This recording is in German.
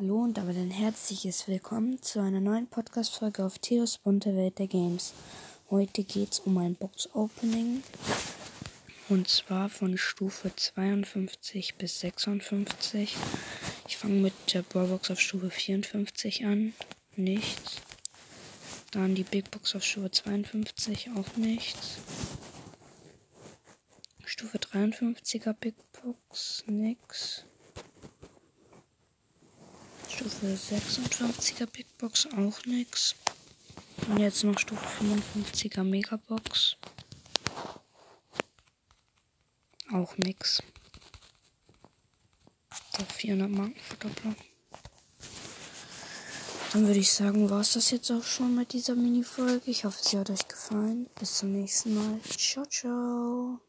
Hallo und damit ein herzliches Willkommen zu einer neuen Podcast-Folge auf Theos bunte Welt der Games. Heute geht es um ein Box-Opening und zwar von Stufe 52 bis 56. Ich fange mit der Brawlbox auf Stufe 54 an. Nichts. Dann die Big Box auf Stufe 52, auch nichts. Stufe 53er Big Box, nix. Stufe 56er Big Box auch nix. Und jetzt noch Stufe 55er Megabox. Auch nix. Der 400 Marken Verdoppler. Dann würde ich sagen, war es das jetzt auch schon mit dieser Mini-Folge. Ich hoffe, sie hat euch gefallen. Bis zum nächsten Mal. Ciao, ciao.